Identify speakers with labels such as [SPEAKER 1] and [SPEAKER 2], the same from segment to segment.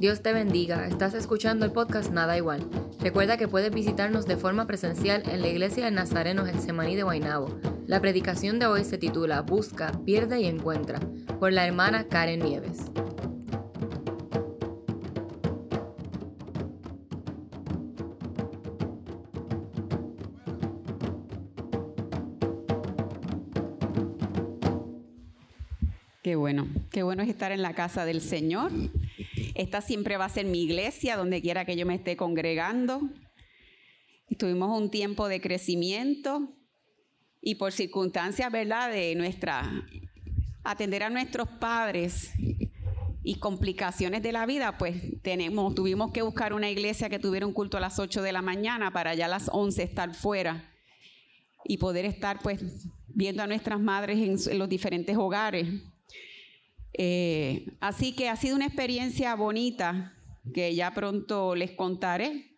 [SPEAKER 1] Dios te bendiga, estás escuchando el podcast Nada Igual. Recuerda que puedes visitarnos de forma presencial en la iglesia de Nazareno Semaní de Guaynabo. La predicación de hoy se titula Busca, pierde y encuentra, por la hermana Karen Nieves.
[SPEAKER 2] Qué bueno, qué bueno es estar en la casa del Señor. Esta siempre va a ser mi iglesia, donde quiera que yo me esté congregando. Tuvimos un tiempo de crecimiento y por circunstancias, ¿verdad?, de nuestra atender a nuestros padres y complicaciones de la vida, pues tenemos, tuvimos que buscar una iglesia que tuviera un culto a las 8 de la mañana para ya a las 11 estar fuera y poder estar pues viendo a nuestras madres en los diferentes hogares. Eh, así que ha sido una experiencia bonita que ya pronto les contaré.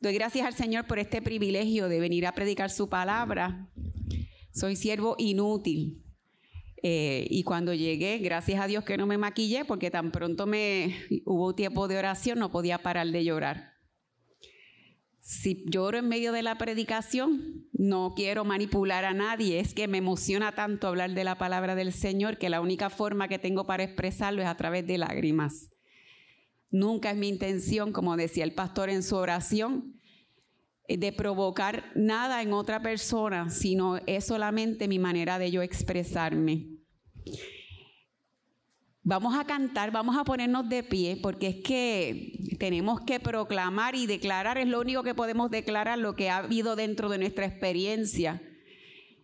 [SPEAKER 2] Doy gracias al Señor por este privilegio de venir a predicar su palabra. Soy siervo inútil. Eh, y cuando llegué, gracias a Dios que no me maquillé, porque tan pronto me hubo tiempo de oración, no podía parar de llorar. Si lloro en medio de la predicación, no quiero manipular a nadie, es que me emociona tanto hablar de la palabra del Señor que la única forma que tengo para expresarlo es a través de lágrimas. Nunca es mi intención, como decía el pastor en su oración, eh, de provocar nada en otra persona, sino es solamente mi manera de yo expresarme. Vamos a cantar, vamos a ponernos de pie, porque es que tenemos que proclamar y declarar, es lo único que podemos declarar, lo que ha habido dentro de nuestra experiencia,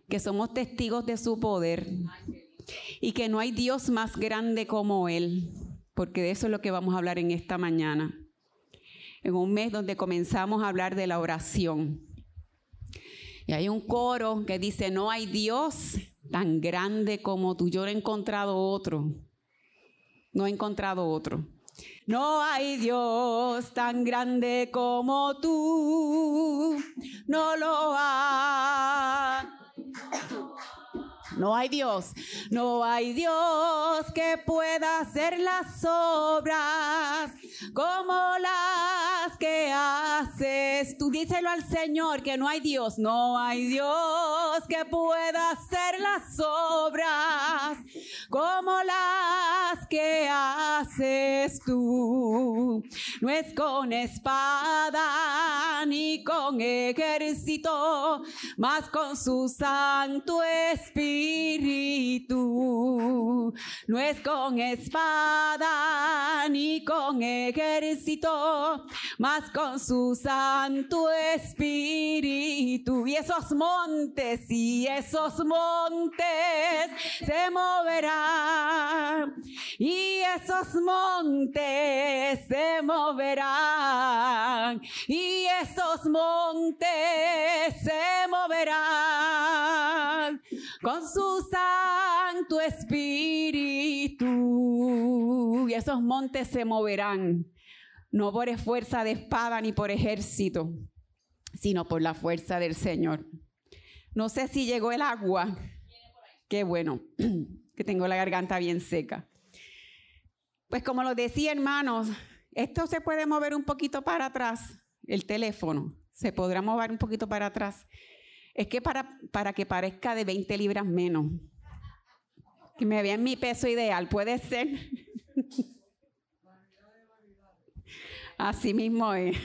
[SPEAKER 2] que somos testigos de su poder y que no hay Dios más grande como Él, porque de eso es lo que vamos a hablar en esta mañana, en un mes donde comenzamos a hablar de la oración. Y hay un coro que dice, no hay Dios tan grande como tú, yo no he encontrado otro no he encontrado otro. No hay Dios tan grande como tú, no lo hay. No hay Dios, no hay Dios que pueda hacer las obras como las que haces. Tú díselo al Señor que no hay Dios, no hay Dios que pueda hacer las obras como las que haces tú. No es con espada ni con ejército, más con su santo espíritu. No es con espada ni con ejército, más con su santo espíritu. Y esos montes y esos montes se moverán. Y esos montes se moverán. Y esos montes se moverán con su santo espíritu. Y esos montes se moverán, no por fuerza de espada ni por ejército, sino por la fuerza del Señor. No sé si llegó el agua. Qué bueno, que tengo la garganta bien seca. Pues como lo decía, hermanos, esto se puede mover un poquito para atrás, el teléfono, se podrá mover un poquito para atrás. Es que para, para que parezca de 20 libras menos. Que me vean mi peso ideal, puede ser. Así mismo es.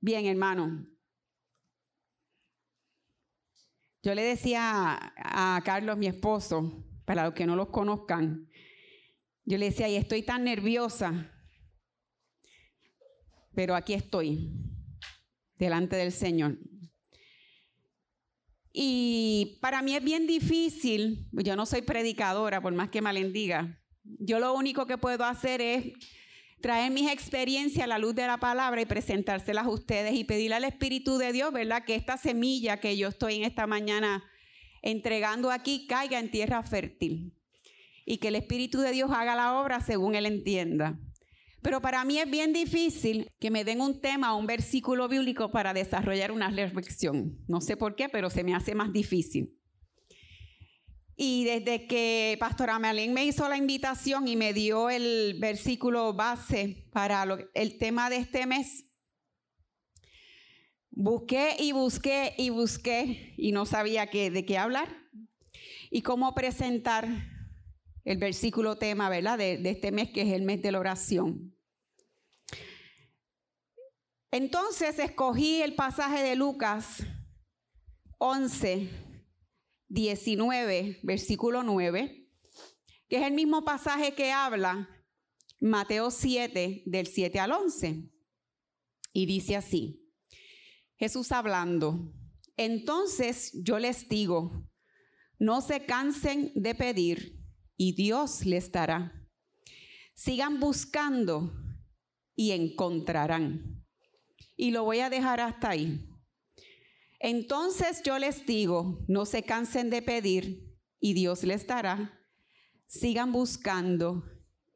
[SPEAKER 2] Bien, hermano. Yo le decía a Carlos, mi esposo, para los que no los conozcan, yo le decía, y estoy tan nerviosa, pero aquí estoy, delante del Señor. Y para mí es bien difícil, yo no soy predicadora, por más que malendiga. Yo lo único que puedo hacer es traer mis experiencias a la luz de la palabra y presentárselas a ustedes y pedirle al Espíritu de Dios, ¿verdad? Que esta semilla que yo estoy en esta mañana entregando aquí caiga en tierra fértil y que el Espíritu de Dios haga la obra según Él entienda. Pero para mí es bien difícil que me den un tema o un versículo bíblico para desarrollar una reflexión. No sé por qué, pero se me hace más difícil. Y desde que Pastora Amelín me hizo la invitación y me dio el versículo base para el tema de este mes, busqué y busqué y busqué y no sabía qué, de qué hablar y cómo presentar el versículo tema, ¿verdad? De, de este mes que es el mes de la oración. Entonces escogí el pasaje de Lucas 11, 19, versículo 9, que es el mismo pasaje que habla Mateo 7, del 7 al 11. Y dice así, Jesús hablando, entonces yo les digo, no se cansen de pedir y Dios les dará. Sigan buscando y encontrarán. Y lo voy a dejar hasta ahí. Entonces yo les digo, no se cansen de pedir y Dios les dará. Sigan buscando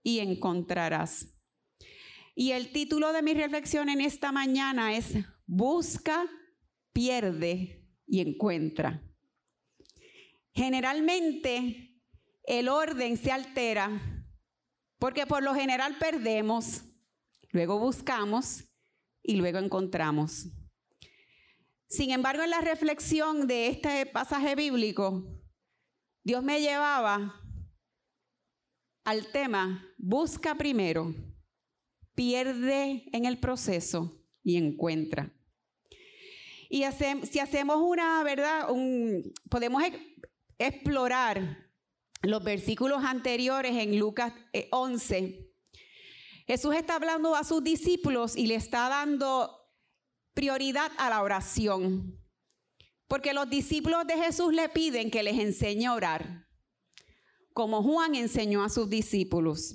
[SPEAKER 2] y encontrarás. Y el título de mi reflexión en esta mañana es Busca, pierde y encuentra. Generalmente el orden se altera porque por lo general perdemos, luego buscamos y luego encontramos. Sin embargo, en la reflexión de este pasaje bíblico, Dios me llevaba al tema, busca primero, pierde en el proceso y encuentra. Y si hacemos una, ¿verdad? podemos explorar los versículos anteriores en Lucas 11. Eh, Jesús está hablando a sus discípulos y le está dando prioridad a la oración. Porque los discípulos de Jesús le piden que les enseñe a orar, como Juan enseñó a sus discípulos.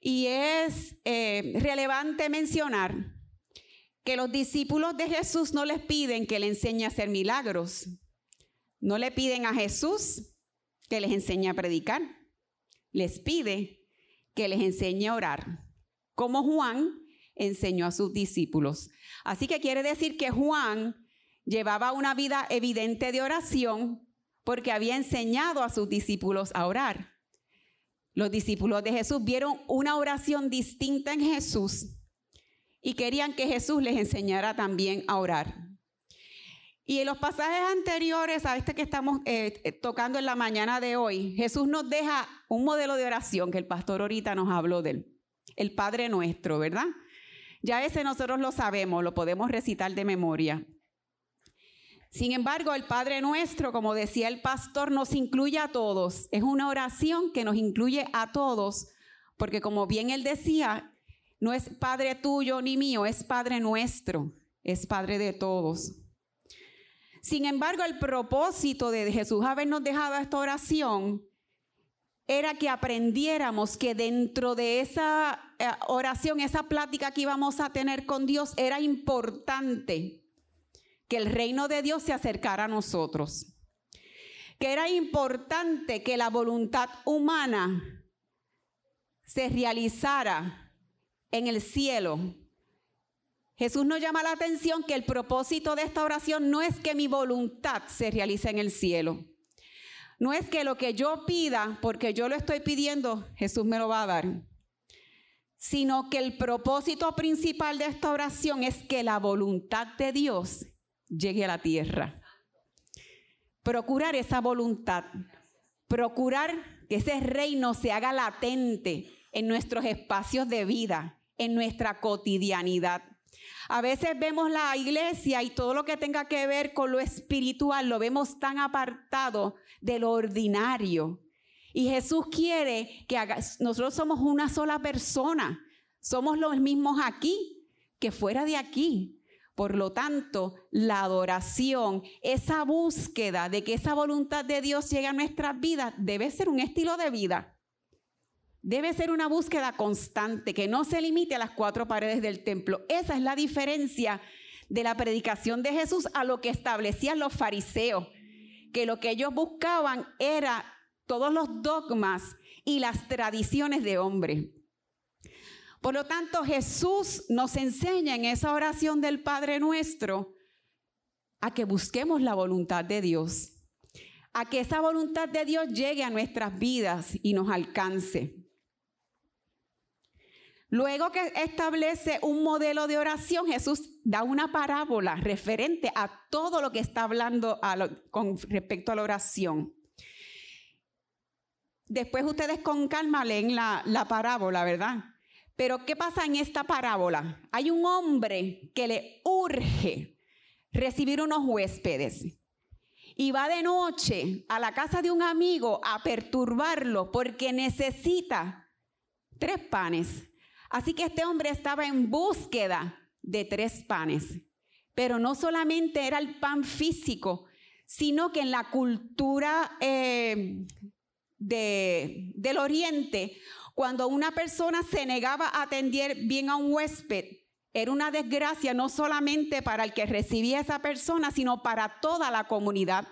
[SPEAKER 2] Y es eh, relevante mencionar que los discípulos de Jesús no les piden que le enseñe a hacer milagros. No le piden a Jesús que les enseñe a predicar. Les pide que les enseñe a orar, como Juan enseñó a sus discípulos. Así que quiere decir que Juan llevaba una vida evidente de oración porque había enseñado a sus discípulos a orar. Los discípulos de Jesús vieron una oración distinta en Jesús y querían que Jesús les enseñara también a orar. Y en los pasajes anteriores a este que estamos eh, eh, tocando en la mañana de hoy, Jesús nos deja un modelo de oración que el pastor ahorita nos habló de él, el Padre Nuestro, ¿verdad? Ya ese nosotros lo sabemos, lo podemos recitar de memoria. Sin embargo, el Padre nuestro, como decía el pastor, nos incluye a todos. Es una oración que nos incluye a todos, porque como bien él decía, no es Padre tuyo ni mío, es Padre nuestro, es Padre de todos. Sin embargo, el propósito de Jesús habernos dejado esta oración era que aprendiéramos que dentro de esa eh, oración, esa plática que íbamos a tener con Dios, era importante que el reino de Dios se acercara a nosotros. Que era importante que la voluntad humana se realizara en el cielo. Jesús nos llama la atención que el propósito de esta oración no es que mi voluntad se realice en el cielo no es que lo que yo pida, porque yo lo estoy pidiendo, Jesús me lo va a dar, sino que el propósito principal de esta oración es que la voluntad de Dios llegue a la tierra. Procurar esa voluntad, procurar que ese reino se haga latente en nuestros espacios de vida, en nuestra cotidianidad. A veces vemos la iglesia y todo lo que tenga que ver con lo espiritual lo vemos tan apartado de lo ordinario. Y Jesús quiere que nosotros somos una sola persona, somos los mismos aquí que fuera de aquí. Por lo tanto, la adoración, esa búsqueda de que esa voluntad de Dios llegue a nuestras vidas, debe ser un estilo de vida. Debe ser una búsqueda constante, que no se limite a las cuatro paredes del templo. Esa es la diferencia de la predicación de Jesús a lo que establecían los fariseos, que lo que ellos buscaban era todos los dogmas y las tradiciones de hombre. Por lo tanto, Jesús nos enseña en esa oración del Padre nuestro a que busquemos la voluntad de Dios, a que esa voluntad de Dios llegue a nuestras vidas y nos alcance. Luego que establece un modelo de oración, Jesús da una parábola referente a todo lo que está hablando con respecto a la oración. Después ustedes con calma leen la, la parábola, ¿verdad? Pero ¿qué pasa en esta parábola? Hay un hombre que le urge recibir unos huéspedes y va de noche a la casa de un amigo a perturbarlo porque necesita tres panes Así que este hombre estaba en búsqueda de tres panes. Pero no solamente era el pan físico, sino que en la cultura eh, del oriente, cuando una persona se negaba a atender bien a un huésped, era una desgracia no solamente para el que recibía esa persona, sino para toda la comunidad.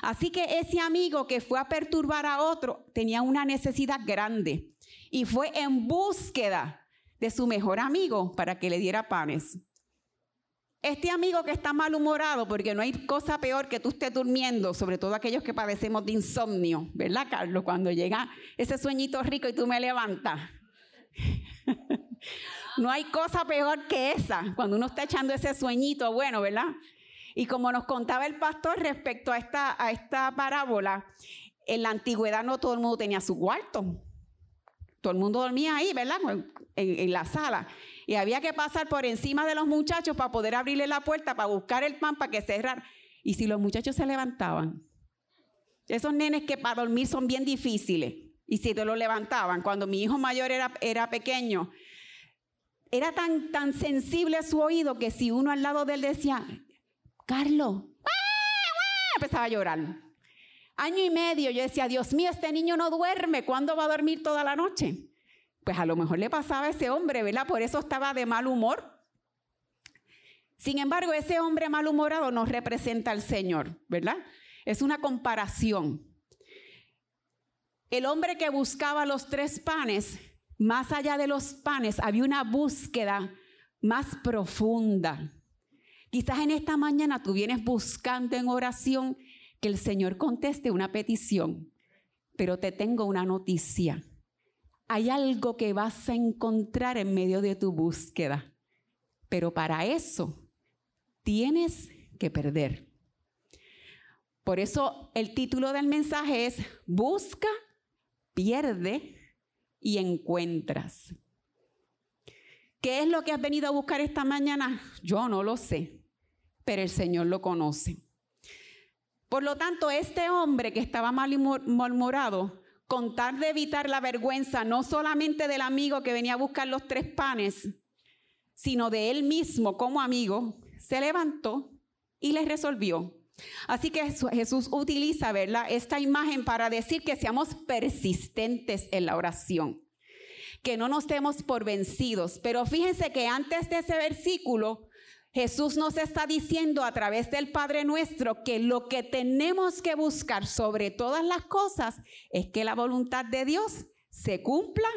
[SPEAKER 2] Así que ese amigo que fue a perturbar a otro tenía una necesidad grande y fue en búsqueda de su mejor amigo para que le diera panes. Este amigo que está malhumorado, porque no hay cosa peor que tú estés durmiendo, sobre todo aquellos que padecemos de insomnio, ¿verdad, Carlos? Cuando llega ese sueñito rico y tú me levantas. no hay cosa peor que esa, cuando uno está echando ese sueñito bueno, ¿verdad? Y como nos contaba el pastor respecto a esta, a esta parábola, en la antigüedad no todo el mundo tenía su cuarto. Todo el mundo dormía ahí, ¿verdad? En, la sala. Y había que pasar por encima de los muchachos para poder abrirle la puerta, para buscar el pan, para que cerrar. Y si los muchachos se levantaban, esos nenes que para dormir son bien difíciles, y si te lo levantaban, cuando mi hijo mayor era, era pequeño, era tan, tan sensible su oído que si uno al lado de él decía, Carlos, empezaba a llorar. Año y medio yo decía, Dios mío, este niño no duerme, ¿cuándo va a dormir toda la noche? Pues a lo mejor le pasaba a ese hombre, ¿verdad? Por eso estaba de mal humor. Sin embargo, ese hombre malhumorado no representa al Señor, ¿verdad? Es una comparación. El hombre que buscaba los tres panes, más allá de los panes, había una búsqueda más profunda. Quizás en esta mañana tú vienes buscando en oración que el Señor conteste una petición, pero te tengo una noticia. Hay algo que vas a encontrar en medio de tu búsqueda, pero para eso tienes que perder. Por eso el título del mensaje es Busca, pierde y encuentras. ¿Qué es lo que has venido a buscar esta mañana? Yo no lo sé, pero el Señor lo conoce. Por lo tanto, este hombre que estaba malhumorado, con tal de evitar la vergüenza no solamente del amigo que venía a buscar los tres panes, sino de él mismo como amigo, se levantó y les resolvió. Así que Jesús utiliza, ¿verdad? Esta imagen para decir que seamos persistentes en la oración, que no nos demos por vencidos. Pero fíjense que antes de ese versículo, Jesús nos está diciendo a través del Padre nuestro que lo que tenemos que buscar sobre todas las cosas es que la voluntad de Dios se cumpla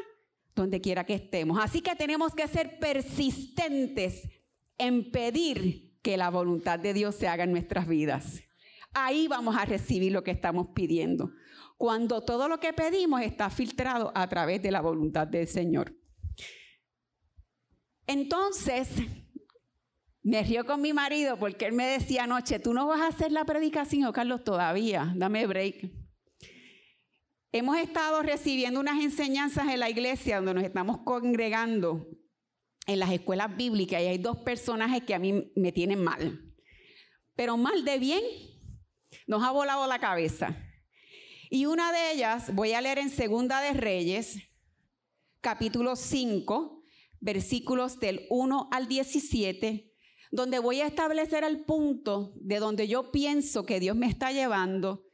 [SPEAKER 2] donde quiera que estemos. Así que tenemos que ser persistentes en pedir que la voluntad de Dios se haga en nuestras vidas. Ahí vamos a recibir lo que estamos pidiendo. Cuando todo lo que pedimos está filtrado a través de la voluntad del Señor. Entonces, me río con mi marido porque él me decía anoche, tú no vas a hacer la predicación, Carlos, todavía, dame break. Hemos estado recibiendo unas enseñanzas en la iglesia donde nos estamos congregando en las escuelas bíblicas y hay dos personajes que a mí me tienen mal. Pero mal de bien, nos ha volado la cabeza. Y una de ellas, voy a leer en Segunda de Reyes, capítulo 5, versículos del 1 al 17 donde voy a establecer el punto de donde yo pienso que Dios me está llevando,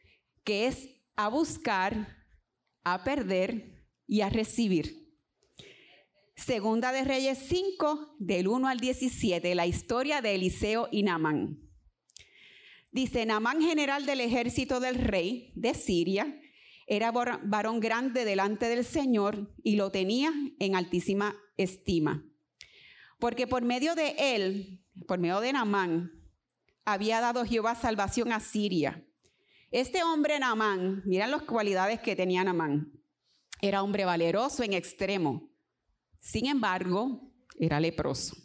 [SPEAKER 2] que es a buscar, a perder y a recibir. Segunda de Reyes 5, del 1 al 17, la historia de Eliseo y Namán. Dice, Namán, general del ejército del rey de Siria, era varón grande delante del Señor y lo tenía en altísima estima. Porque por medio de él por medio de Namán, había dado Jehová salvación a Siria. Este hombre Namán, miren las cualidades que tenía Namán. Era hombre valeroso en extremo. Sin embargo, era leproso.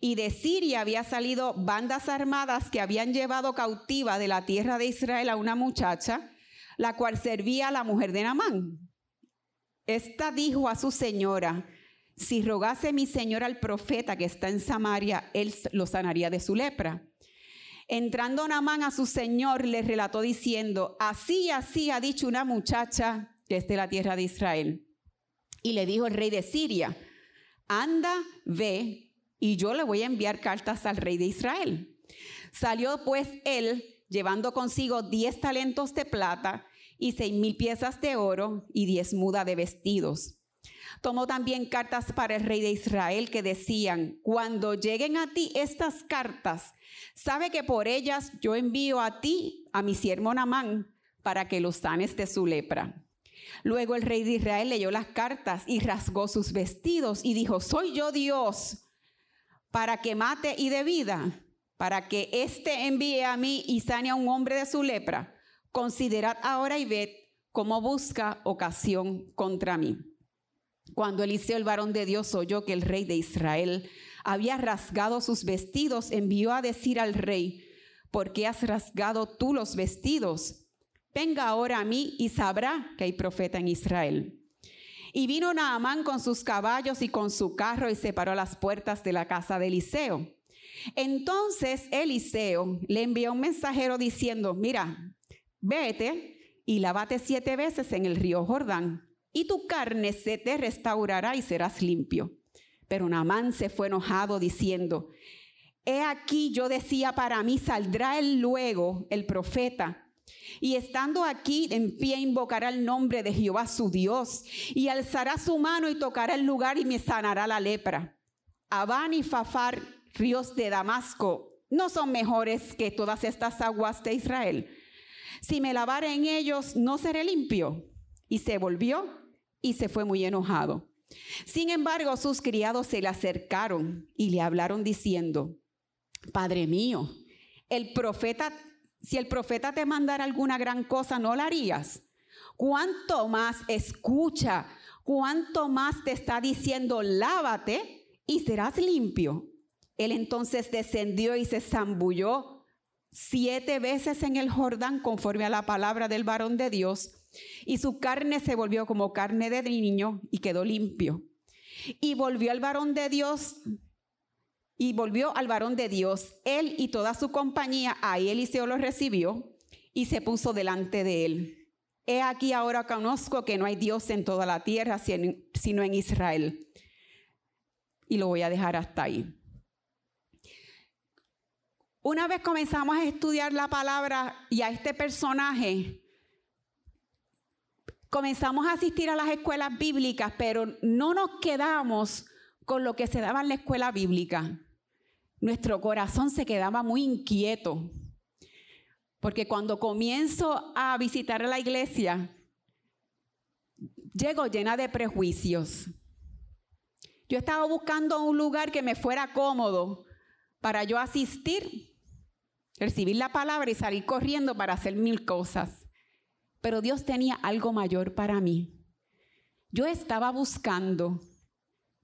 [SPEAKER 2] Y de Siria había salido bandas armadas que habían llevado cautiva de la tierra de Israel a una muchacha, la cual servía a la mujer de Namán. Esta dijo a su señora, si rogase mi señor al profeta que está en Samaria, él lo sanaría de su lepra. Entrando Namán a su señor, le relató diciendo, así así ha dicho una muchacha que es de la tierra de Israel. Y le dijo el rey de Siria, anda, ve, y yo le voy a enviar cartas al rey de Israel. Salió pues él, llevando consigo diez talentos de plata y seis mil piezas de oro y diez mudas de vestidos. Tomó también cartas para el rey de Israel que decían, cuando lleguen a ti estas cartas, sabe que por ellas yo envío a ti, a mi siervo Namán, para que lo sanes de su lepra. Luego el rey de Israel leyó las cartas y rasgó sus vestidos y dijo, soy yo Dios para que mate y de vida, para que éste envíe a mí y sane a un hombre de su lepra. Considerad ahora y ved cómo busca ocasión contra mí. Cuando Eliseo, el varón de Dios, oyó que el rey de Israel había rasgado sus vestidos, envió a decir al rey, ¿por qué has rasgado tú los vestidos? Venga ahora a mí y sabrá que hay profeta en Israel. Y vino Naamán con sus caballos y con su carro y se paró a las puertas de la casa de Eliseo. Entonces Eliseo le envió un mensajero diciendo, mira, vete y lávate siete veces en el río Jordán y tu carne se te restaurará y serás limpio. Pero Naamán se fue enojado diciendo, he aquí yo decía para mí, saldrá él luego, el profeta, y estando aquí en pie invocará el nombre de Jehová su Dios y alzará su mano y tocará el lugar y me sanará la lepra. Abán y Fafar, ríos de Damasco, no son mejores que todas estas aguas de Israel. Si me lavare en ellos, no seré limpio. Y se volvió y se fue muy enojado. Sin embargo, sus criados se le acercaron y le hablaron diciendo, Padre mío, el profeta si el profeta te mandara alguna gran cosa, ¿no la harías? ¿Cuánto más escucha? ¿Cuánto más te está diciendo, lávate y serás limpio? Él entonces descendió y se zambulló siete veces en el Jordán conforme a la palabra del varón de Dios, y su carne se volvió como carne de niño y quedó limpio. Y volvió al varón de Dios y volvió al varón de Dios. Él y toda su compañía, ahí Eliseo lo recibió y se puso delante de él. He aquí ahora conozco que no hay Dios en toda la tierra sino en Israel. Y lo voy a dejar hasta ahí. Una vez comenzamos a estudiar la palabra y a este personaje, comenzamos a asistir a las escuelas bíblicas, pero no nos quedamos con lo que se daba en la escuela bíblica nuestro corazón se quedaba muy inquieto. Porque cuando comienzo a visitar la iglesia, llego llena de prejuicios. Yo estaba buscando un lugar que me fuera cómodo para yo asistir, recibir la palabra y salir corriendo para hacer mil cosas. Pero Dios tenía algo mayor para mí. Yo estaba buscando,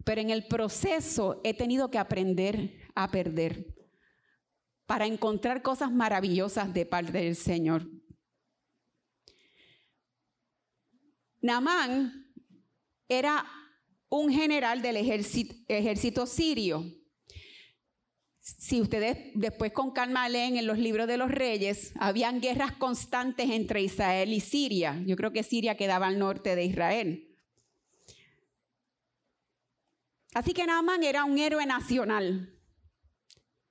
[SPEAKER 2] pero en el proceso he tenido que aprender a perder para encontrar cosas maravillosas de parte del Señor. Namán era un general del ejército, ejército, sirio. Si ustedes después con calma leen en los libros de los reyes, habían guerras constantes entre Israel y Siria. Yo creo que Siria quedaba al norte de Israel. Así que Naaman era un héroe nacional.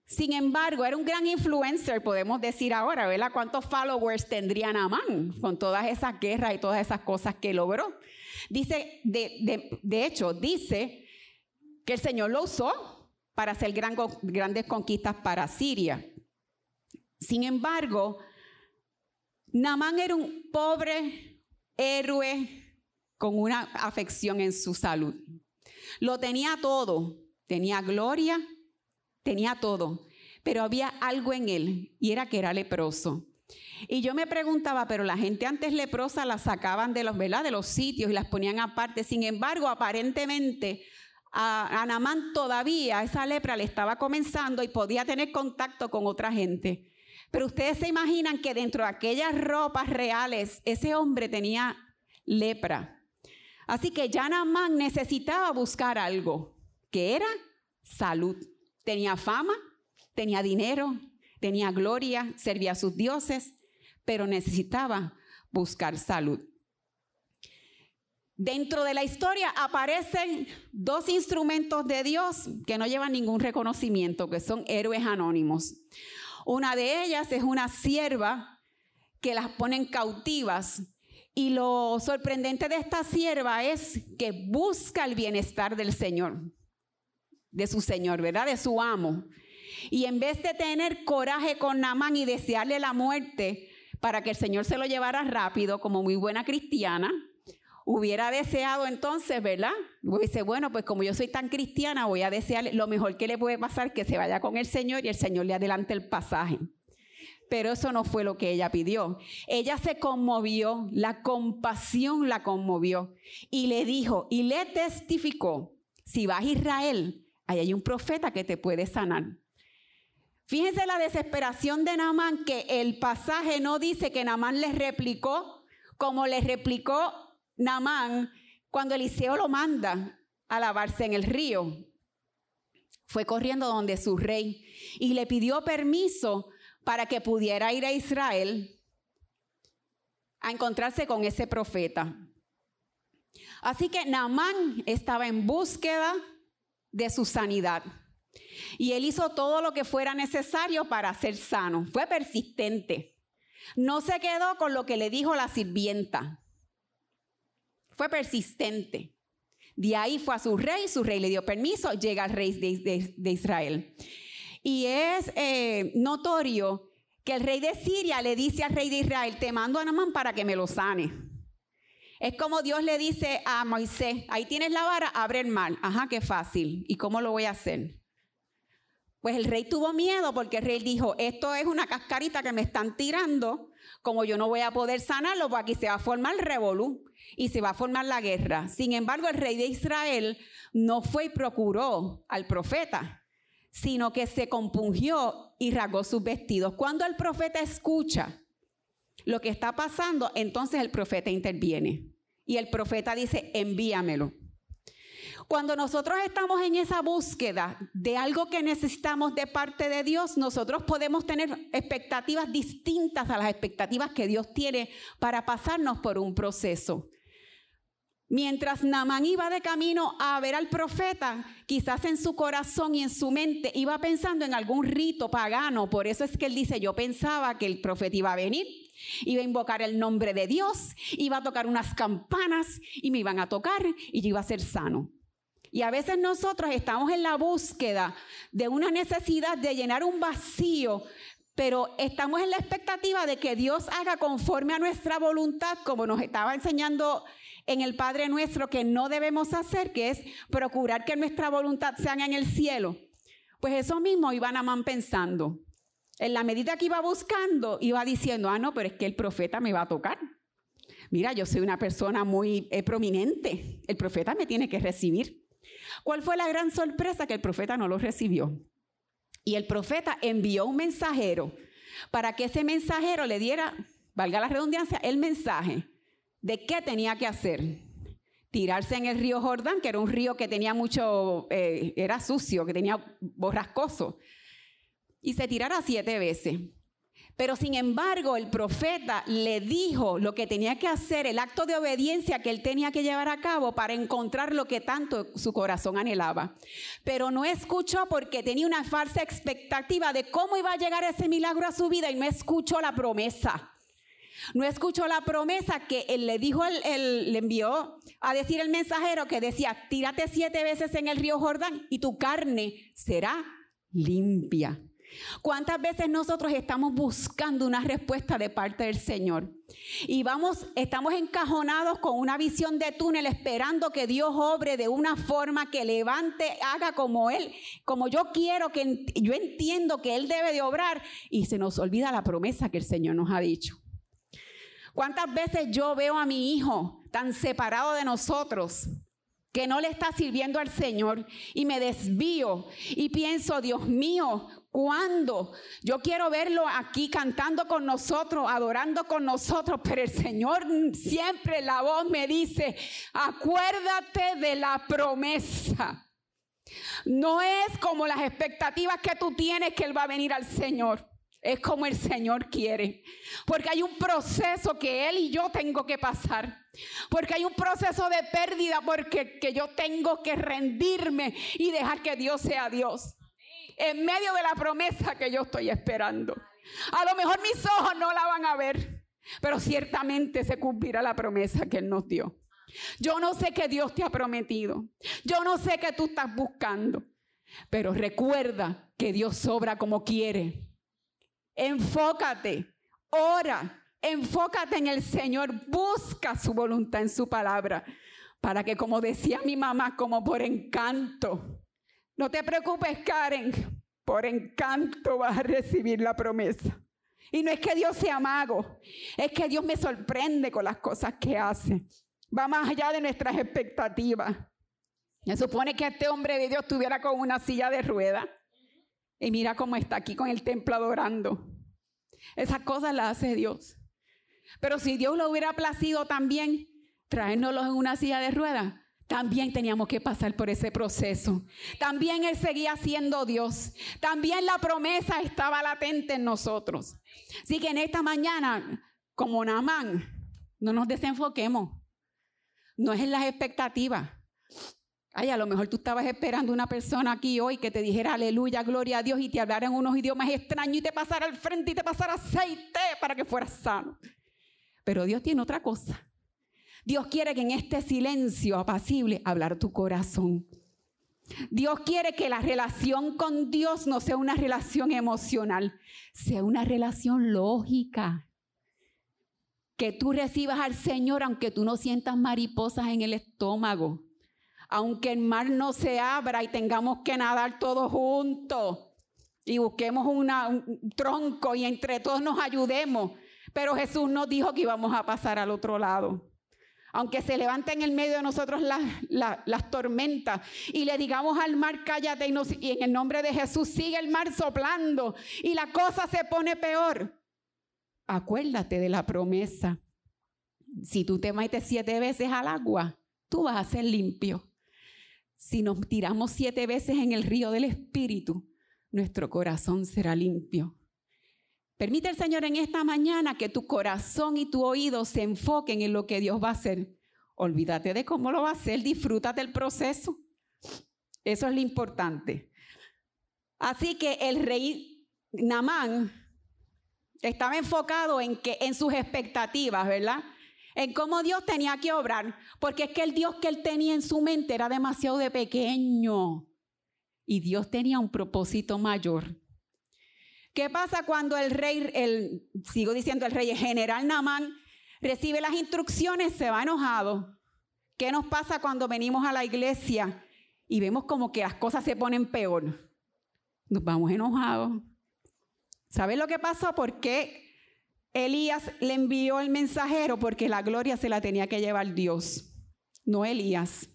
[SPEAKER 2] Sin embargo, era un gran influencer, podemos decir ahora, ¿verdad? ¿Cuántos followers tendría Namán con todas esas guerras y todas esas cosas que logró? Dice, de, hecho, dice que el Señor lo usó para hacer grandes conquistas para Siria. Sin embargo, Namán era un pobre héroe con una afección en su salud. Lo tenía todo, tenía gloria, Tenía todo, pero había algo en él y era que era leproso. Y yo me preguntaba, pero la gente antes leprosa la sacaban de los, ¿verdad? de los sitios y las ponían aparte. Sin embargo, aparentemente a, Namán todavía esa lepra le estaba comenzando y podía tener contacto con otra gente. Pero ustedes se imaginan que dentro de aquellas ropas reales ese hombre tenía lepra. Así que ya Namán necesitaba buscar algo, que era salud. Tenía fama, tenía dinero, tenía gloria, servía a sus dioses, pero necesitaba buscar salud. Dentro de la historia aparecen dos instrumentos de Dios que no llevan ningún reconocimiento, que son héroes anónimos. Una de ellas es una sierva que las ponen cautivas. Y lo sorprendente de esta sierva es que busca el bienestar del Señor, de su Señor, ¿verdad? De su amo. Y en vez de tener coraje con Namán y desearle la muerte para que el Señor se lo llevara rápido, como muy buena cristiana, hubiera deseado entonces, ¿verdad? Dice, bueno, pues como yo soy tan cristiana, voy a desearle, lo mejor que le puede pasar que se vaya con el Señor y el Señor le adelante el pasaje. Pero eso no fue lo que ella pidió. Ella se conmovió, la compasión la conmovió y le dijo y le testificó, si vas a Israel, ahí hay un profeta que te puede sanar. Fíjense la desesperación de Naamán, que el pasaje no dice que Naamán le replicó como le replicó Namán, cuando Eliseo lo manda a lavarse en el río, fue corriendo donde su rey y le pidió permiso para que pudiera ir a Israel a encontrarse con ese profeta. Así que Naamán estaba en búsqueda de su sanidad. Y él hizo todo lo que fuera necesario para ser sano. Fue persistente. No se quedó con lo que le dijo la sirvienta. Fue persistente. De ahí fue a su rey, su rey le dio permiso, llega al rey de, Israel. Y es eh, notorio que el rey de Siria le dice al rey de Israel, te mando a Namán para que me lo sane. Es como Dios le dice a Moisés, ahí tienes la vara, abre el mar. Ajá, qué fácil. ¿Y cómo lo voy a hacer? Pues el rey tuvo miedo porque el rey dijo, esto es una cascarita que me están tirando, como yo no voy a poder sanarlo, pues aquí se va a formar el revolú y se va a formar la guerra. Sin embargo, el rey de Israel no fue y procuró al profeta, sino que se compungió y rasgó sus vestidos. Cuando el profeta escucha lo que está pasando, entonces el profeta interviene. Y el profeta dice, envíamelo. Cuando nosotros estamos en esa búsqueda de algo que necesitamos de parte de Dios, nosotros podemos tener expectativas distintas a las expectativas que Dios tiene para pasarnos por un proceso. Mientras Namán iba de camino a ver al profeta, quizás en su corazón y en su mente iba pensando en algún rito pagano. Por eso es que él dice, yo pensaba que el profeta iba a venir, iba a invocar el nombre de Dios, iba a tocar unas campanas y me iban a tocar y yo iba a ser sano. Y a veces nosotros estamos en la búsqueda de una necesidad de llenar un vacío, pero estamos en la expectativa de que Dios haga conforme a nuestra voluntad, como nos estaba enseñando en el Padre nuestro que no debemos hacer, que es procurar que nuestra voluntad sea en el cielo. Pues eso mismo iba Namán pensando. En la medida que iba buscando, iba diciendo, ah, no, pero es que el profeta me va a tocar. Mira, yo soy una persona muy eh, prominente. El profeta me tiene que recibir. ¿Cuál fue la gran sorpresa? Que el profeta no lo recibió. Y el profeta envió un mensajero para que ese mensajero le diera, valga la redundancia, el mensaje de qué tenía que hacer. Tirarse en el río Jordán, que era un río que tenía mucho, eh, era sucio, que tenía borrascoso. Y se tirara siete veces. Pero sin embargo, el profeta le dijo lo que tenía que hacer, el acto de obediencia que él tenía que llevar a cabo para encontrar lo que tanto su corazón anhelaba. Pero no escuchó porque tenía una falsa expectativa de cómo iba a llegar ese milagro a su vida y no escuchó la promesa. No escuchó la promesa que él le dijo, él, le envió a decir el mensajero que decía, tírate siete veces en el río Jordán y tu carne será limpia. ¿Cuántas veces nosotros estamos buscando una respuesta de parte del Señor? Y vamos, estamos encajonados con una visión de túnel esperando que Dios obre de una forma que levante, haga como Él, como yo quiero, que yo entiendo que Él debe de obrar y se nos olvida la promesa que el Señor nos ha dicho. ¿Cuántas veces yo veo a mi hijo tan separado de nosotros? Que no le está sirviendo al Señor y me desvío y pienso, Dios mío, ¿cuándo? Yo quiero verlo aquí cantando con nosotros, adorando con nosotros, pero el Señor siempre la voz me dice, acuérdate de la promesa. No es como las expectativas que tú tienes que Él va a venir al Señor. Es como el Señor quiere. Porque hay un proceso que Él y yo tengo que pasar. Porque hay un proceso de pérdida porque que yo tengo que rendirme y dejar que Dios sea Dios. En medio de la promesa que yo estoy esperando. A lo mejor mis ojos no la van a ver. Pero ciertamente se cumplirá la promesa que Él nos dio. Yo no sé qué Dios te ha prometido. Yo no sé qué tú estás buscando. Pero recuerda que Dios obra como quiere Enfócate, ora, enfócate en el Señor, busca su voluntad en su palabra, para que como decía mi mamá, como por encanto, no te preocupes Karen, por encanto vas a recibir la promesa. Y no es que Dios sea mago, es que Dios me sorprende con las cosas que hace. Va más allá de nuestras expectativas. Se supone que este hombre de Dios estuviera con una silla de ruedas y mira cómo está aquí con el templo adorando. Esas cosas las hace Dios. Pero si Dios lo hubiera placido también traérnoslos en una silla de ruedas, también teníamos que pasar por ese proceso. También Él seguía siendo Dios. También la promesa estaba latente en nosotros. Así que en esta mañana, como Namán, no nos desenfoquemos. No es en las expectativas. Ay, a lo mejor tú estabas esperando una persona aquí hoy que te dijera aleluya, gloria a Dios y te hablara en unos idiomas extraños y te pasara al frente y te pasara aceite para que fueras sano. Pero Dios tiene otra cosa. Dios quiere que en este silencio apacible hablar tu corazón. Dios quiere que la relación con Dios no sea una relación emocional, sea una relación lógica. Que tú recibas al Señor aunque tú no sientas mariposas en el estómago aunque el mar no se abra y tengamos que nadar todos juntos y busquemos un tronco y entre todos nos ayudemos. Pero Jesús nos dijo que íbamos a pasar al otro lado. Aunque se levanten en el medio de nosotros las, tormentas y le digamos al mar, cállate y, y en el nombre de Jesús sigue el mar soplando y la cosa se pone peor. Acuérdate de la promesa. Si tú te metes siete veces al agua, tú vas a ser limpio. Si nos tiramos siete veces en el río del Espíritu, nuestro corazón será limpio. Permite el Señor en esta mañana que tu corazón y tu oído se enfoquen en lo que Dios va a hacer. Olvídate de cómo lo va a hacer, disfrútate del proceso. Eso es lo importante. Así que el rey Namán estaba enfocado en que en sus expectativas, ¿verdad? En cómo Dios tenía que obrar, porque es que el Dios que él tenía en su mente era demasiado de pequeño y Dios tenía un propósito mayor. ¿Qué pasa cuando el rey, el, sigo diciendo el rey, general Namán, recibe las instrucciones, se va enojado? ¿Qué nos pasa cuando venimos a la iglesia y vemos como que las cosas se ponen peor? Nos vamos enojados. ¿Sabes lo que pasó? ¿Por qué Elías le envió el mensajero porque la gloria se la tenía que llevar Dios, no Elías.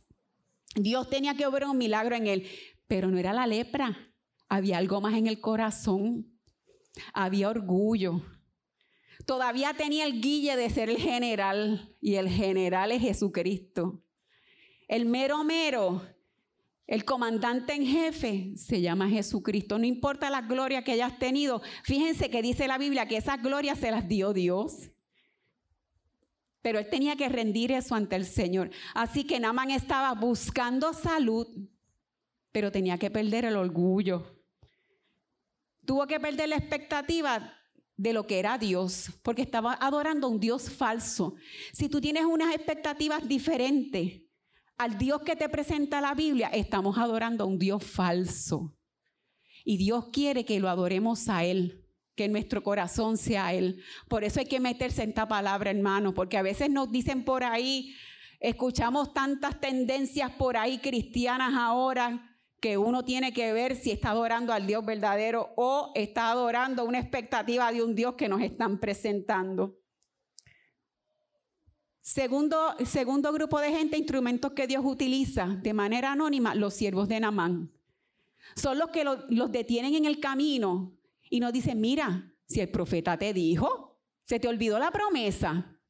[SPEAKER 2] Dios tenía que obrar un milagro en él, pero no era la lepra. Había algo más en el corazón. Había orgullo. Todavía tenía el guille de ser el general y el general es Jesucristo. El mero mero el comandante en jefe se llama Jesucristo. No importa la gloria que hayas tenido. Fíjense que dice la Biblia que esas glorias se las dio Dios. Pero él tenía que rendir eso ante el Señor. Así que Naman estaba buscando salud, pero tenía que perder el orgullo. Tuvo que perder la expectativa de lo que era Dios, porque estaba adorando a un Dios falso. Si tú tienes unas expectativas diferentes, al Dios que te presenta la Biblia, estamos adorando a un Dios falso. Y Dios quiere que lo adoremos a Él, que nuestro corazón sea Él. Por eso hay que meterse en esta palabra, hermano, porque a veces nos dicen por ahí, escuchamos tantas tendencias por ahí cristianas ahora que uno tiene que ver si está adorando al Dios verdadero o está adorando una expectativa de un Dios que nos están presentando. Segundo, segundo grupo de gente, instrumentos que Dios utiliza de manera anónima, los siervos de Namán. Son los que los detienen en el camino y nos dicen, mira, si el profeta te dijo, se te olvidó la promesa.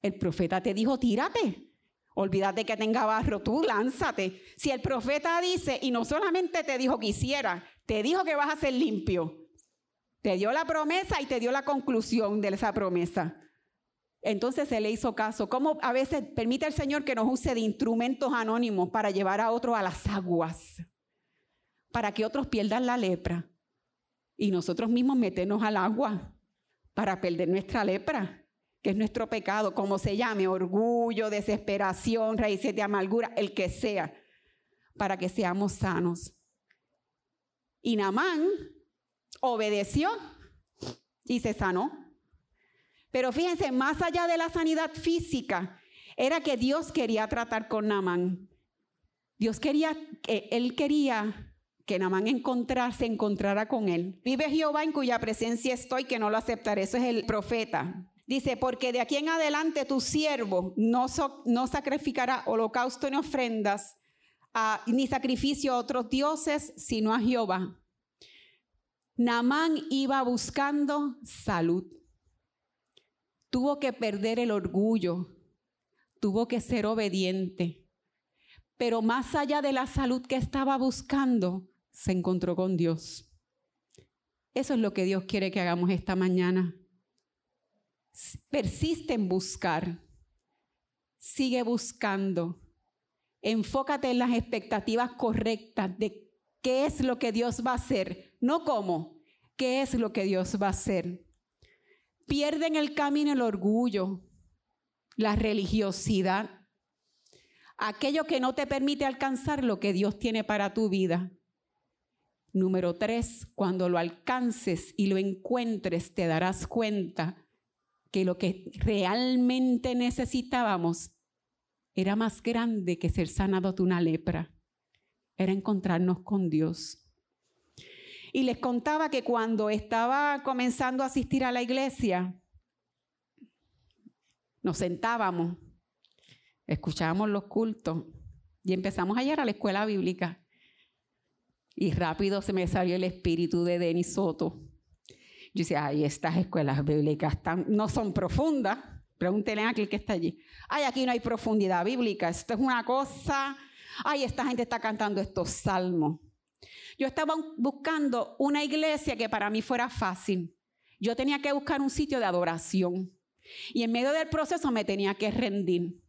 [SPEAKER 2] El profeta te dijo, tírate. Olvídate que tenga barro, tú lánzate. Si el profeta dice, y no solamente te dijo que hiciera, te dijo que vas a ser limpio. Te dio la promesa y te dio la conclusión de esa promesa. Entonces se le hizo caso. ¿Cómo a veces permite el Señor que nos use de instrumentos anónimos para llevar a otros a las aguas? Para que otros pierdan la lepra. Y nosotros mismos meternos al agua para perder nuestra lepra que es nuestro pecado, como se llame, orgullo, desesperación, raíces de amargura, el que sea, para que seamos sanos. Y Namán obedeció y se sanó. Pero fíjense, más allá de la sanidad física, era que Dios quería tratar con Namán. Dios quería, él quería que Namán encontrarse, encontrara con él. Vive Jehová en cuya presencia estoy, que no lo aceptaré. Eso es el profeta. Dice, porque de aquí en adelante tu siervo no, no sacrificará holocausto ni ofrendas, ni sacrificio a otros dioses, sino a Jehová. Namán iba buscando salud. Tuvo que perder el orgullo, tuvo que ser obediente. Pero más allá de la salud que estaba buscando, se encontró con Dios. Eso es lo que Dios quiere que hagamos esta mañana persiste en buscar, sigue buscando, enfócate en las expectativas correctas de qué es lo que Dios va a hacer, no cómo, qué es lo que Dios va a hacer. Pierde en el camino el orgullo, la religiosidad, aquello que no te permite alcanzar lo que Dios tiene para tu vida. Número tres, cuando lo alcances y lo encuentres, te darás cuenta que lo que realmente necesitábamos era más grande que ser sanado de una lepra, era encontrarnos con Dios. Y les contaba que cuando estaba comenzando a asistir a la iglesia, nos sentábamos, escuchábamos los cultos y empezamos a ir a la escuela bíblica. Y rápido se me salió el espíritu de Denis Soto yo decía, ay, estas escuelas bíblicas no son profundas. Pregúntenle a aquel que está allí. Ay, aquí no hay profundidad bíblica. Esto es una cosa. Ay, esta gente está cantando estos salmos. Yo estaba buscando una iglesia que para mí fuera fácil. Yo tenía que buscar un sitio de adoración. Y en medio del proceso me tenía que rendir.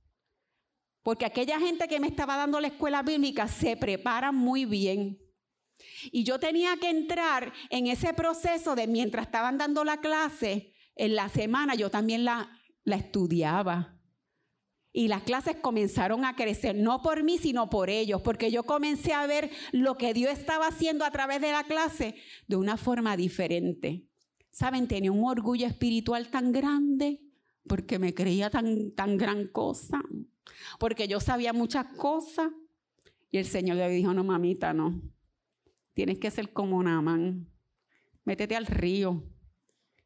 [SPEAKER 2] Porque aquella gente que me estaba dando la escuela bíblica se prepara muy bien. Y yo tenía que entrar en ese proceso de mientras estaban dando la clase, en la semana yo también la, la estudiaba. Y las clases comenzaron a crecer, no por mí, sino por ellos, porque yo comencé a ver lo que Dios estaba haciendo a través de la clase de una forma diferente. Saben, tenía un orgullo espiritual tan grande porque me creía tan, tan gran cosa, porque yo sabía muchas cosas. Y el Señor le dijo, no, mamita, no, Tienes que ser como Naamán. Métete al río.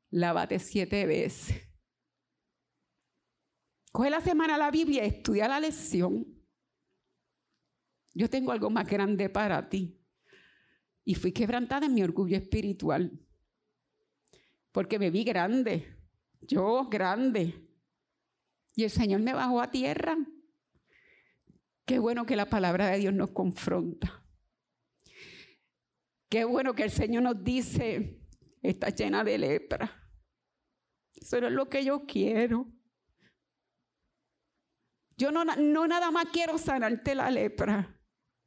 [SPEAKER 2] Lávate siete veces. Coge la semana la Biblia, estudia la lección. Yo tengo algo más grande para ti. Y fui quebrantada en mi orgullo espiritual. Porque me vi grande. Yo grande. Y el Señor me bajó a tierra. Qué bueno que la palabra de Dios nos confronta. Qué bueno que el Señor nos dice, está llena de lepra. Eso no es lo que yo quiero. Yo no, no nada más quiero sanarte la lepra.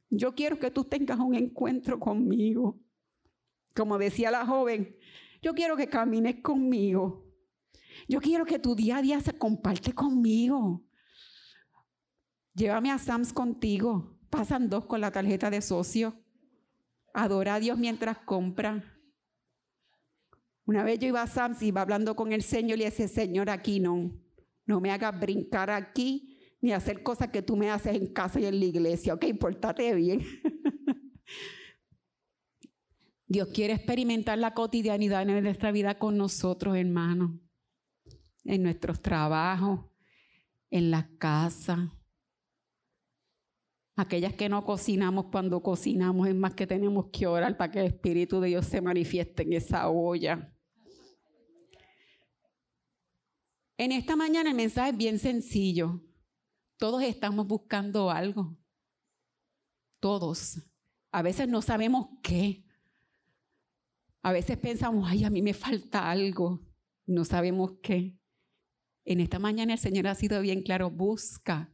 [SPEAKER 2] Yo quiero que tú tengas un encuentro conmigo. Como decía la joven, yo quiero que camines conmigo. Yo quiero que tu día a día se comparte conmigo. Llévame a Sams contigo. Pasan dos con la tarjeta de socio. Adora a Dios mientras compra. Una vez yo iba a Sam's y iba hablando con el Señor y ese Señor aquí no, no me hagas brincar aquí ni hacer cosas que tú me haces en casa y en la iglesia. Ok, pórtate bien. Dios quiere experimentar la cotidianidad en nuestra vida con nosotros, hermanos, en nuestros trabajos, en la casa. Aquellas que no cocinamos cuando cocinamos es más que tenemos que orar para que el Espíritu de Dios se manifieste en esa olla. En esta mañana el mensaje es bien sencillo. Todos estamos buscando algo. Todos. A veces no sabemos qué. A veces pensamos, ay, a mí me falta algo. No sabemos qué. En esta mañana el Señor ha sido bien claro, busca,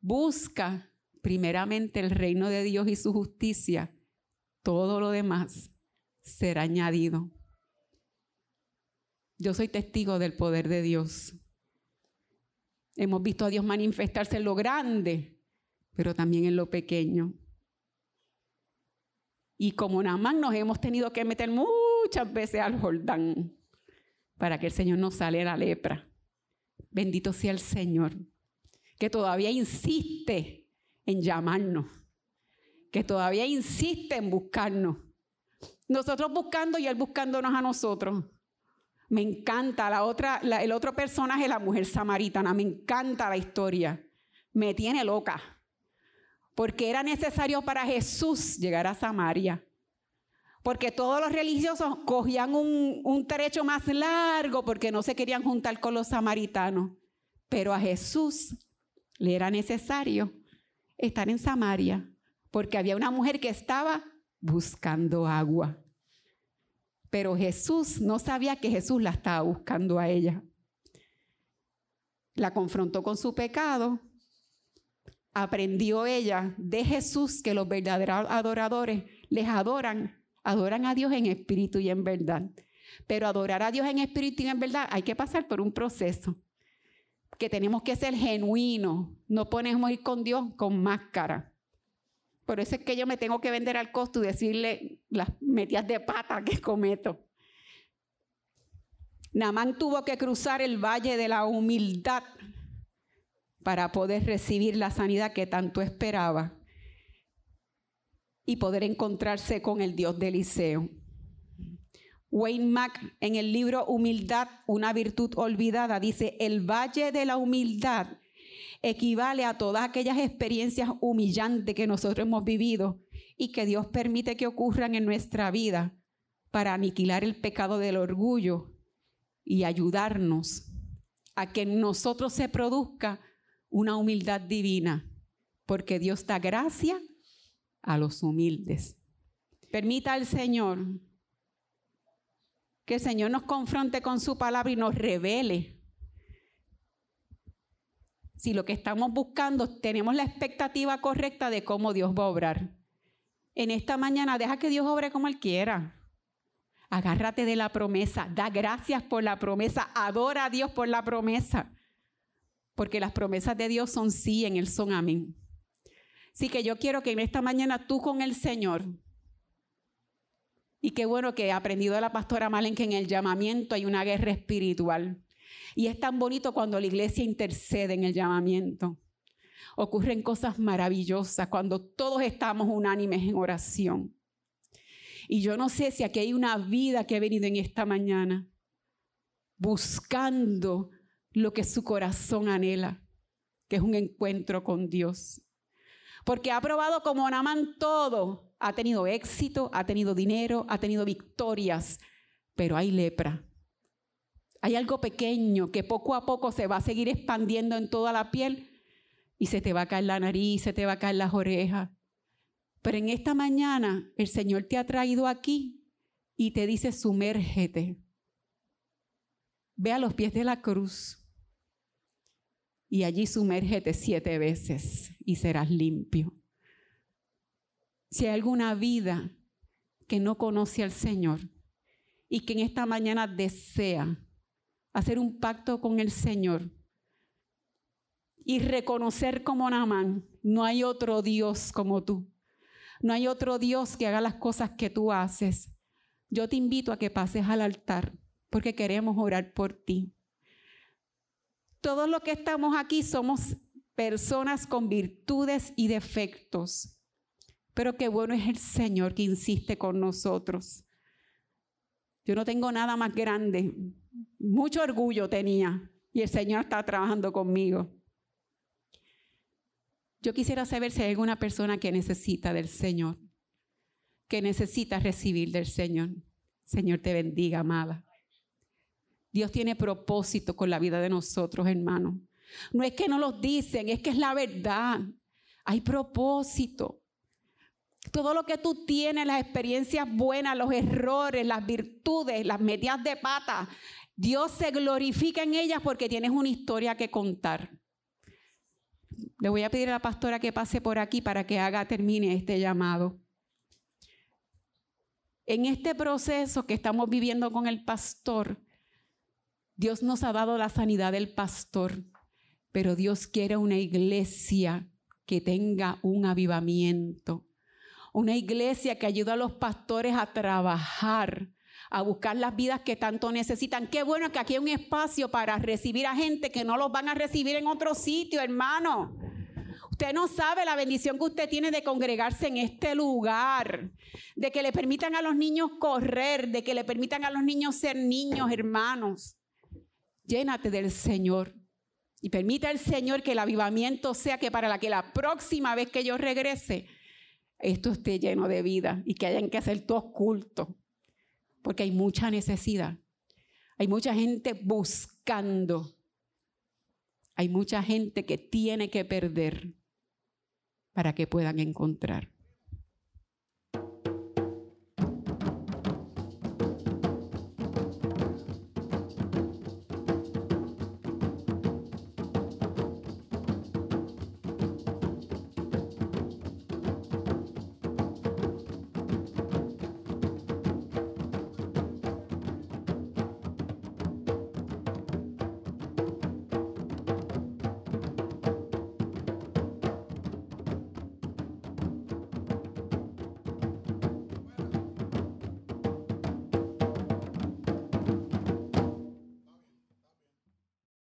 [SPEAKER 2] busca primeramente el reino de Dios y su justicia, todo lo demás será añadido. Yo soy testigo del poder de Dios. Hemos visto a Dios manifestarse en lo grande, pero también en lo pequeño. Y como Namán nos hemos tenido que meter muchas veces al Jordán para que el Señor nos sale la lepra. Bendito sea el Señor, que todavía insiste en llamarnos, que todavía insiste en buscarnos. Nosotros buscando y Él buscándonos a nosotros. Me encanta la otra, el otro personaje, la mujer samaritana. Me encanta la historia. Me tiene loca. Porque era necesario para Jesús llegar a Samaria. Porque todos los religiosos cogían un, un trecho más largo porque no se querían juntar con los samaritanos. Pero a Jesús le era necesario estar en Samaria, porque había una mujer que estaba buscando agua. Pero Jesús no sabía que Jesús la estaba buscando a ella. La confrontó con su pecado. Aprendió ella de Jesús que los verdaderos adoradores les adoran, adoran a Dios en espíritu y en verdad. Pero adorar a Dios en espíritu y en verdad hay que pasar por un proceso que tenemos que ser genuinos, no podemos ir con Dios con máscara. Por eso es que yo me tengo que vender al costo y decirle las metidas de pata que cometo. Namán tuvo que cruzar el valle de la humildad para poder recibir la sanidad que tanto esperaba y poder encontrarse con el Dios de Eliseo. Wayne Mack en el libro Humildad, una virtud olvidada, dice, el valle de la humildad equivale a todas aquellas experiencias humillantes que nosotros hemos vivido y que Dios permite que ocurran en nuestra vida para aniquilar el pecado del orgullo y ayudarnos a que en nosotros se produzca una humildad divina, porque Dios da gracia a los humildes. Permita al Señor que el Señor nos confronte con su palabra y nos revele si lo que estamos buscando tenemos la expectativa correcta de cómo Dios va a obrar. En esta mañana deja que Dios obre como Él quiera. Agárrate de la promesa, da gracias por la promesa, adora a Dios por la promesa, porque las promesas de Dios son sí, en Él son amén. Así que yo quiero que en esta mañana tú con el Señor y qué bueno que he aprendido de la pastora Malen que en el llamamiento hay una guerra espiritual. Y es tan bonito cuando la iglesia intercede en el llamamiento. Ocurren cosas maravillosas cuando todos estamos unánimes en oración. Y yo no sé si aquí hay una vida que ha venido en esta mañana buscando lo que su corazón anhela, que es un encuentro con Dios. Porque ha probado como Naman todo, ha tenido éxito, ha tenido dinero, ha tenido victorias, pero hay lepra. Hay algo pequeño que poco a poco se va a seguir expandiendo en toda la piel y se te va a caer la nariz, se te va a caer las orejas. Pero en esta mañana el Señor te ha traído aquí y te dice, sumérgete. Ve a los pies de la cruz y allí sumérgete siete veces y serás limpio. Si hay alguna vida que no conoce al Señor y que en esta mañana desea hacer un pacto con el Señor y reconocer como Namán, no hay otro Dios como tú. No hay otro Dios que haga las cosas que tú haces. Yo te invito a que pases al altar porque queremos orar por ti. Todos los que estamos aquí somos personas con virtudes y defectos, pero qué bueno es el Señor que insiste con nosotros. Yo no tengo nada más grande, mucho orgullo tenía y el Señor está trabajando conmigo. Yo quisiera saber si hay alguna persona que necesita del Señor, que necesita recibir del Señor. Señor te bendiga, amada. Dios tiene propósito con la vida de nosotros, hermanos. No es que no los dicen, es que es la verdad. Hay propósito. Todo lo que tú tienes, las experiencias buenas, los errores, las virtudes, las medias de pata, Dios se glorifica en ellas porque tienes una historia que contar. Le voy a pedir a la pastora que pase por aquí para que haga, termine este llamado. En este proceso que estamos viviendo con el pastor, Dios nos ha dado la sanidad del pastor, pero Dios quiere una iglesia que tenga un avivamiento, una iglesia que ayude a los pastores a trabajar, a buscar las vidas que tanto necesitan. Qué bueno que aquí hay un espacio para recibir a gente que no los van a recibir en otro sitio, hermano. Usted no sabe la bendición que usted tiene de congregarse en este lugar, de que le permitan a los niños correr, de que le permitan a los niños ser niños, hermanos. Llénate del Señor. Y permita al Señor que el avivamiento sea que para la que la próxima vez que yo regrese, esto esté lleno de vida y que hayan que hacer todos cultos. Porque hay mucha necesidad. Hay mucha gente buscando. Hay mucha gente que tiene que perder para que puedan encontrar.